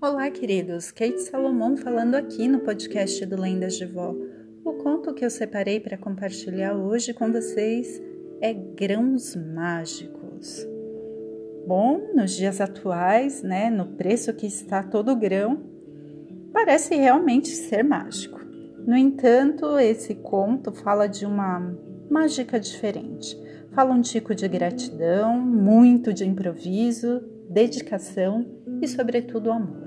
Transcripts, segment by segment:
Olá, queridos. Kate Salomão falando aqui no podcast do Lendas de Vó. O conto que eu separei para compartilhar hoje com vocês é Grãos Mágicos. Bom, nos dias atuais, né, no preço que está todo grão, parece realmente ser mágico. No entanto, esse conto fala de uma mágica diferente. Fala um tico de gratidão, muito de improviso, dedicação e, sobretudo, amor.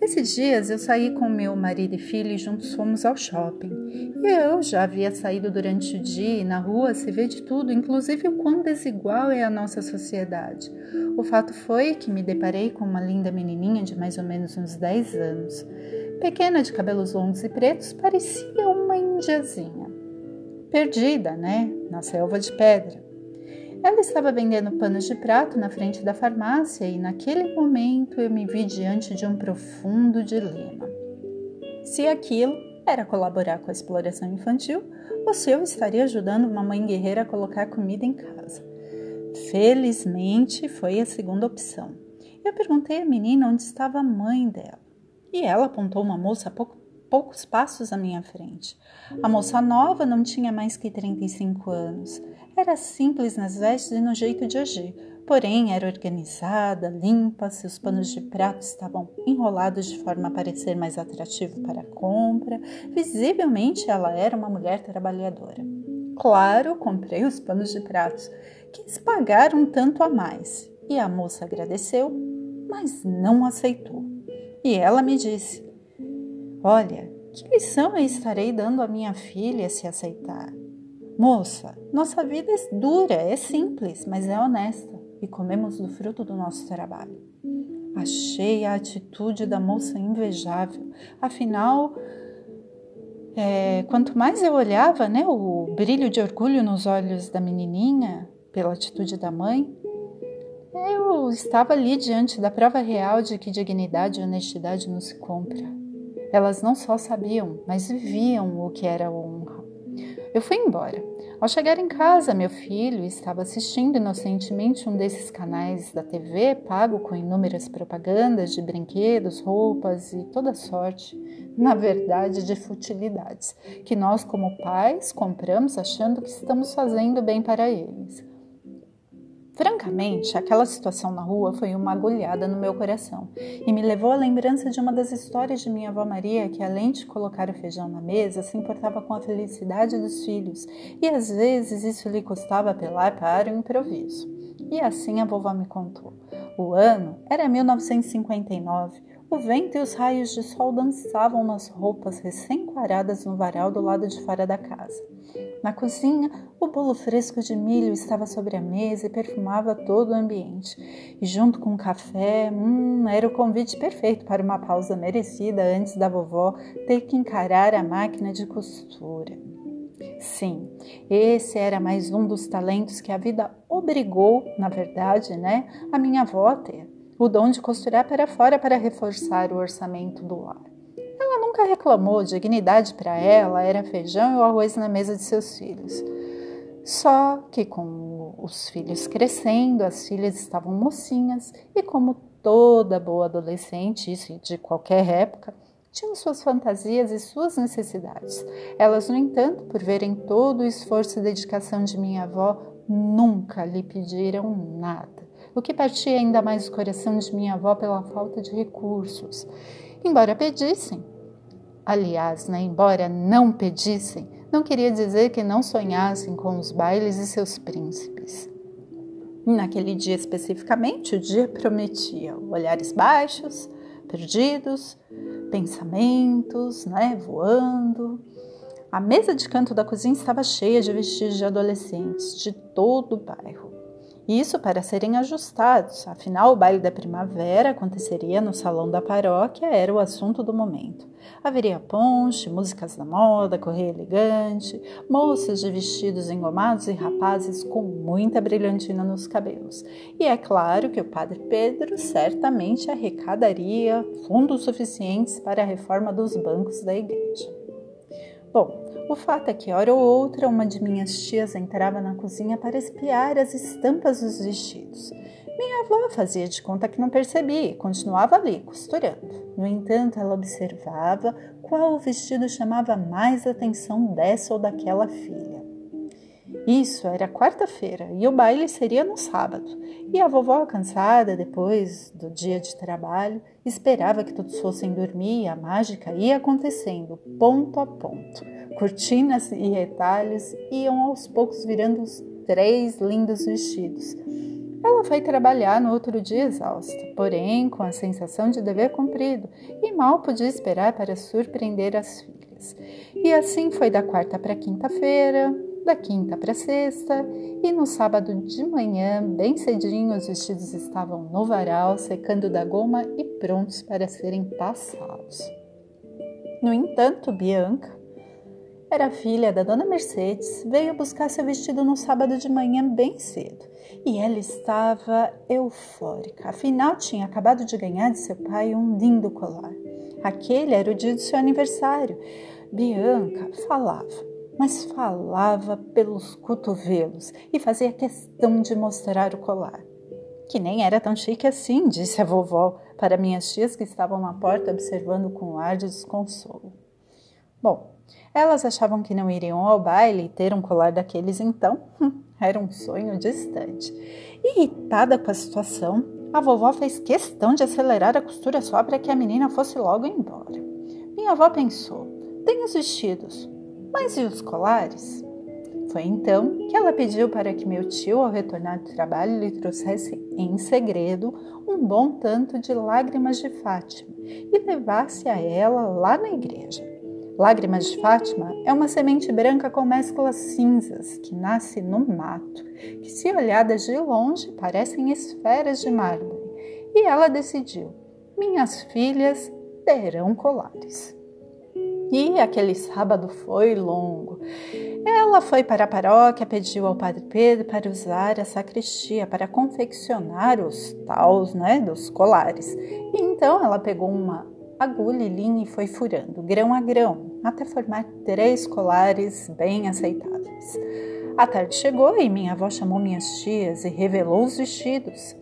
Esses dias eu saí com meu marido e filho e juntos fomos ao shopping. E eu já havia saído durante o dia e na rua se vê de tudo, inclusive o quão desigual é a nossa sociedade. O fato foi que me deparei com uma linda menininha de mais ou menos uns 10 anos. Pequena, de cabelos longos e pretos, parecia uma indiazinha. Perdida, né? Na selva de pedra. Ela estava vendendo panos de prato na frente da farmácia e naquele momento eu me vi diante de um profundo dilema. Se aquilo era colaborar com a exploração infantil ou se eu estaria ajudando uma mãe guerreira a colocar comida em casa. Felizmente foi a segunda opção. Eu perguntei à menina onde estava a mãe dela e ela apontou uma moça pouco, poucos passos à minha frente. A moça nova não tinha mais que 35 anos. Era simples nas vestes e no jeito de agir, porém era organizada, limpa, seus panos de prato estavam enrolados de forma a parecer mais atrativo para a compra. Visivelmente ela era uma mulher trabalhadora. Claro, comprei os panos de pratos. Quis pagar um tanto a mais e a moça agradeceu, mas não aceitou. E ela me disse: Olha, que lição eu estarei dando à minha filha se aceitar? Moça, nossa vida é dura, é simples, mas é honesta e comemos do fruto do nosso trabalho. Achei a atitude da moça invejável. Afinal, é, quanto mais eu olhava, né, o brilho de orgulho nos olhos da menininha pela atitude da mãe, eu estava ali diante da prova real de que dignidade e honestidade não se compra. Elas não só sabiam, mas viviam o que era honra. Eu fui embora. Ao chegar em casa, meu filho estava assistindo inocentemente um desses canais da TV pago com inúmeras propagandas de brinquedos, roupas e toda sorte, na verdade, de futilidades, que nós, como pais, compramos achando que estamos fazendo bem para eles. Francamente, aquela situação na rua foi uma agulhada no meu coração e me levou à lembrança de uma das histórias de minha avó Maria, que além de colocar o feijão na mesa, se importava com a felicidade dos filhos e às vezes isso lhe custava apelar para o improviso. E assim a vovó me contou. O ano era 1959. O vento e os raios de sol dançavam nas roupas recém-quaradas no varal do lado de fora da casa. Na cozinha, o bolo fresco de milho estava sobre a mesa e perfumava todo o ambiente. E junto com o café, hum, era o convite perfeito para uma pausa merecida antes da vovó ter que encarar a máquina de costura. Sim, esse era mais um dos talentos que a vida obrigou, na verdade, né, a minha avó a ter. O dom de costurar para fora para reforçar o orçamento do lar nunca reclamou, dignidade para ela era feijão e o arroz na mesa de seus filhos. Só que com os filhos crescendo, as filhas estavam mocinhas e como toda boa adolescente, isso de qualquer época, tinham suas fantasias e suas necessidades. Elas, no entanto, por verem todo o esforço e dedicação de minha avó, nunca lhe pediram nada, o que partia ainda mais o coração de minha avó pela falta de recursos. Embora pedissem, Aliás, né, embora não pedissem, não queria dizer que não sonhassem com os bailes e seus príncipes. Naquele dia especificamente, o dia prometia olhares baixos, perdidos, pensamentos, né, voando. A mesa de canto da cozinha estava cheia de vestidos de adolescentes de todo o bairro. Isso para serem ajustados, afinal, o baile da primavera aconteceria no salão da paróquia, era o assunto do momento. Haveria ponche, músicas da moda, correio elegante, moças de vestidos engomados e rapazes com muita brilhantina nos cabelos. E é claro que o padre Pedro certamente arrecadaria fundos suficientes para a reforma dos bancos da igreja. Bom, o fato é que, hora ou outra, uma de minhas tias entrava na cozinha para espiar as estampas dos vestidos. Minha avó fazia de conta que não percebia e continuava ali, costurando. No entanto, ela observava qual vestido chamava mais atenção dessa ou daquela filha. Isso era quarta-feira e o baile seria no sábado. E a vovó, cansada depois do dia de trabalho, esperava que todos fossem dormir e a mágica ia acontecendo, ponto a ponto. Cortinas e retalhos iam aos poucos virando os três lindos vestidos ela foi trabalhar no outro dia exausta, porém com a sensação de dever cumprido, e mal podia esperar para surpreender as filhas. E assim foi da quarta para quinta-feira, da quinta para sexta, e no sábado de manhã, bem cedinho, os vestidos estavam no varal, secando da goma e prontos para serem passados. No entanto, Bianca, era filha da dona Mercedes, veio buscar seu vestido no sábado de manhã bem cedo. E ela estava eufórica, afinal tinha acabado de ganhar de seu pai um lindo colar. Aquele era o dia do seu aniversário. Bianca falava, mas falava pelos cotovelos e fazia questão de mostrar o colar. Que nem era tão chique assim, disse a vovó para minhas tias que estavam na porta observando com um ar de desconsolo. Bom, elas achavam que não iriam ao baile e ter um colar daqueles então hum, era um sonho distante. Irritada com a situação, a vovó fez questão de acelerar a costura só para que a menina fosse logo embora. Minha avó pensou: tem os vestidos, mas e os colares? Foi então que ela pediu para que meu tio, ao retornar do trabalho, lhe trouxesse em segredo um bom tanto de lágrimas de Fátima e levasse a ela lá na igreja. Lágrimas de Fátima é uma semente branca com mesclas cinzas que nasce no mato, que, se olhadas de longe, parecem esferas de mármore. E ela decidiu: minhas filhas terão colares. E aquele sábado foi longo. Ela foi para a paróquia, pediu ao Padre Pedro para usar a sacristia para confeccionar os taus né, dos colares. E então ela pegou uma agulha e linha e foi furando, grão a grão, até formar três colares bem aceitáveis. A tarde chegou e minha avó chamou minhas tias e revelou os vestidos.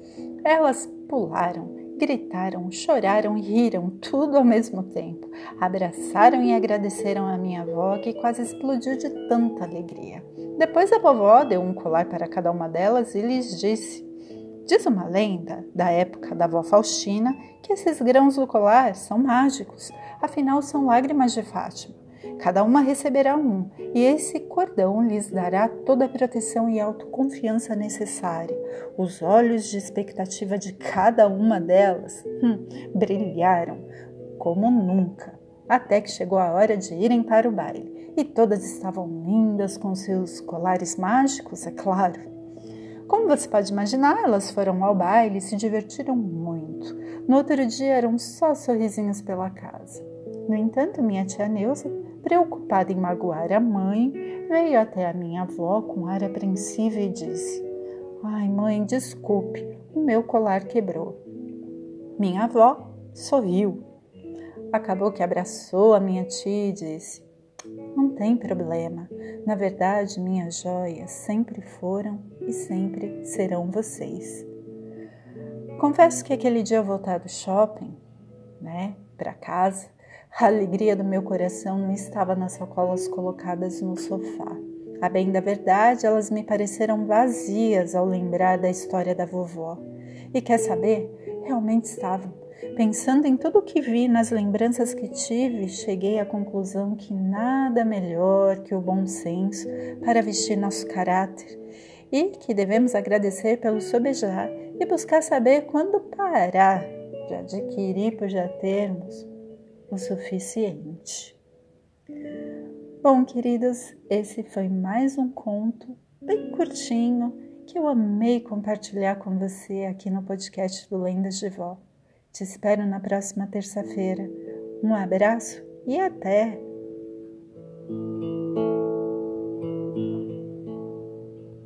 Elas pularam, gritaram, choraram e riram, tudo ao mesmo tempo. Abraçaram e agradeceram a minha avó, que quase explodiu de tanta alegria. Depois a vovó deu um colar para cada uma delas e lhes disse: Diz uma lenda, da época da avó Faustina, que esses grãos do colar são mágicos, afinal são lágrimas de Fátima. Cada uma receberá um, e esse cordão lhes dará toda a proteção e autoconfiança necessária. Os olhos de expectativa de cada uma delas hum, brilharam como nunca, até que chegou a hora de irem para o baile. E todas estavam lindas com seus colares mágicos, é claro. Como você pode imaginar, elas foram ao baile e se divertiram muito. No outro dia eram só sorrisinhos pela casa. No entanto, minha tia Neuza, preocupada em magoar a mãe, veio até a minha avó com ar apreensivo e disse: Ai, mãe, desculpe, o meu colar quebrou. Minha avó sorriu. Acabou que abraçou a minha tia e disse: Não tem problema. Na verdade, minhas joias sempre foram e sempre serão vocês. Confesso que aquele dia ao voltar do shopping, né, para casa, a alegria do meu coração não estava nas sacolas colocadas no sofá. A bem da verdade, elas me pareceram vazias ao lembrar da história da vovó. E quer saber? Realmente estavam. Pensando em tudo o que vi, nas lembranças que tive, cheguei à conclusão que nada melhor que o bom senso para vestir nosso caráter e que devemos agradecer pelo sobejar e buscar saber quando parar de adquirir por já termos o suficiente. Bom, queridos, esse foi mais um conto bem curtinho que eu amei compartilhar com você aqui no podcast do Lendas de Vó. Te espero na próxima terça-feira. Um abraço e até!